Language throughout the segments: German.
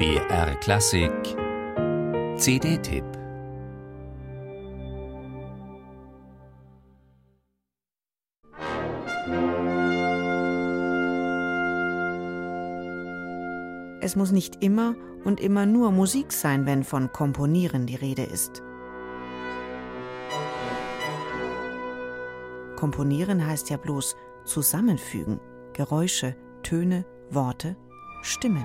BR Klassik CD-Tipp Es muss nicht immer und immer nur Musik sein, wenn von Komponieren die Rede ist. Komponieren heißt ja bloß zusammenfügen, Geräusche, Töne, Worte, Stimmen.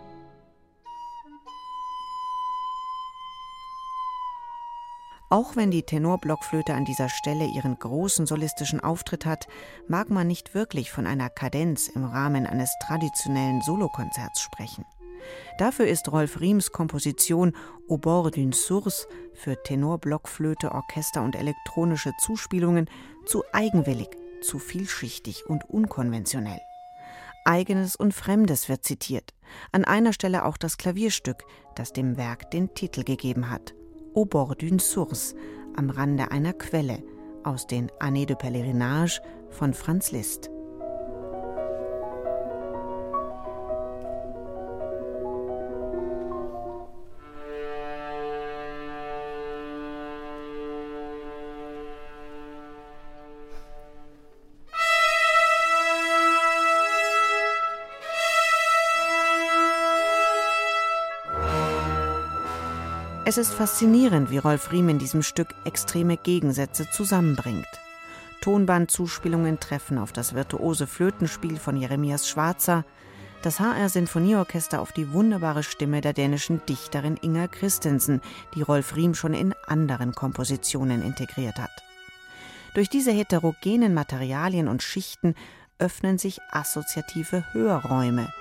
Auch wenn die Tenorblockflöte an dieser Stelle ihren großen solistischen Auftritt hat, mag man nicht wirklich von einer Kadenz im Rahmen eines traditionellen Solokonzerts sprechen. Dafür ist Rolf Riems Komposition Au bord d'une source für Tenor, Blockflöte, Orchester und elektronische Zuspielungen zu eigenwillig, zu vielschichtig und unkonventionell. Eigenes und Fremdes wird zitiert, an einer Stelle auch das Klavierstück, das dem Werk den Titel gegeben hat. Au bord d'une source, am Rande einer Quelle, aus den Années de Pèlerinage von Franz Liszt. Es ist faszinierend, wie Rolf Riem in diesem Stück extreme Gegensätze zusammenbringt. Tonbandzuspielungen treffen auf das virtuose Flötenspiel von Jeremias Schwarzer, das HR Sinfonieorchester auf die wunderbare Stimme der dänischen Dichterin Inger Christensen, die Rolf Riem schon in anderen Kompositionen integriert hat. Durch diese heterogenen Materialien und Schichten öffnen sich assoziative Hörräume.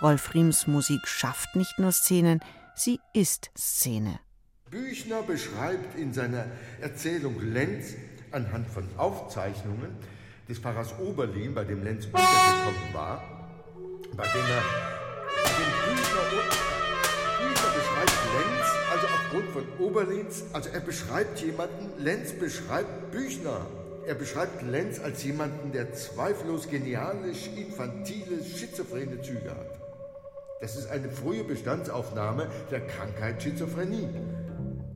Rolf Riems Musik schafft nicht nur Szenen, Sie ist Szene. Büchner beschreibt in seiner Erzählung Lenz anhand von Aufzeichnungen des Pfarrers Oberlin, bei dem Lenz untergekommen war, bei dem er den Büchner, Büchner beschreibt Lenz, also aufgrund von Oberlins, also er beschreibt jemanden, Lenz beschreibt Büchner. Er beschreibt Lenz als jemanden, der zweifellos geniale, infantile, schizophrene Züge hat. Das ist eine frühe Bestandsaufnahme der Krankheit Schizophrenie.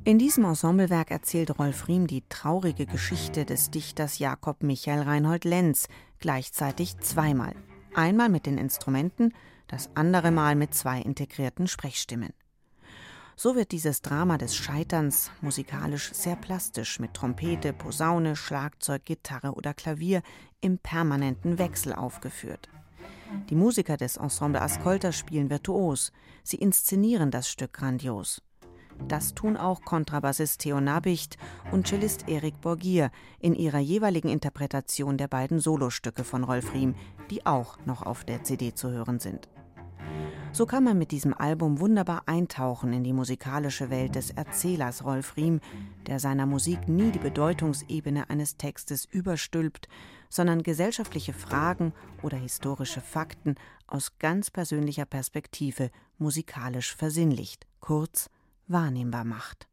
In diesem Ensemblewerk erzählt Rolf Riem die traurige Geschichte des Dichters Jakob Michael Reinhold Lenz, gleichzeitig zweimal. Einmal mit den Instrumenten, das andere Mal mit zwei integrierten Sprechstimmen. So wird dieses Drama des Scheiterns musikalisch sehr plastisch mit Trompete, Posaune, Schlagzeug, Gitarre oder Klavier im permanenten Wechsel aufgeführt. Die Musiker des Ensemble Ascolta spielen virtuos, sie inszenieren das Stück grandios. Das tun auch Kontrabassist Theo Nabicht und Cellist Erik Borgier in ihrer jeweiligen Interpretation der beiden Solostücke von Rolf Riem, die auch noch auf der CD zu hören sind. So kann man mit diesem Album wunderbar eintauchen in die musikalische Welt des Erzählers Rolf Riem, der seiner Musik nie die Bedeutungsebene eines Textes überstülpt, sondern gesellschaftliche Fragen oder historische Fakten aus ganz persönlicher Perspektive musikalisch versinnlicht, kurz wahrnehmbar macht.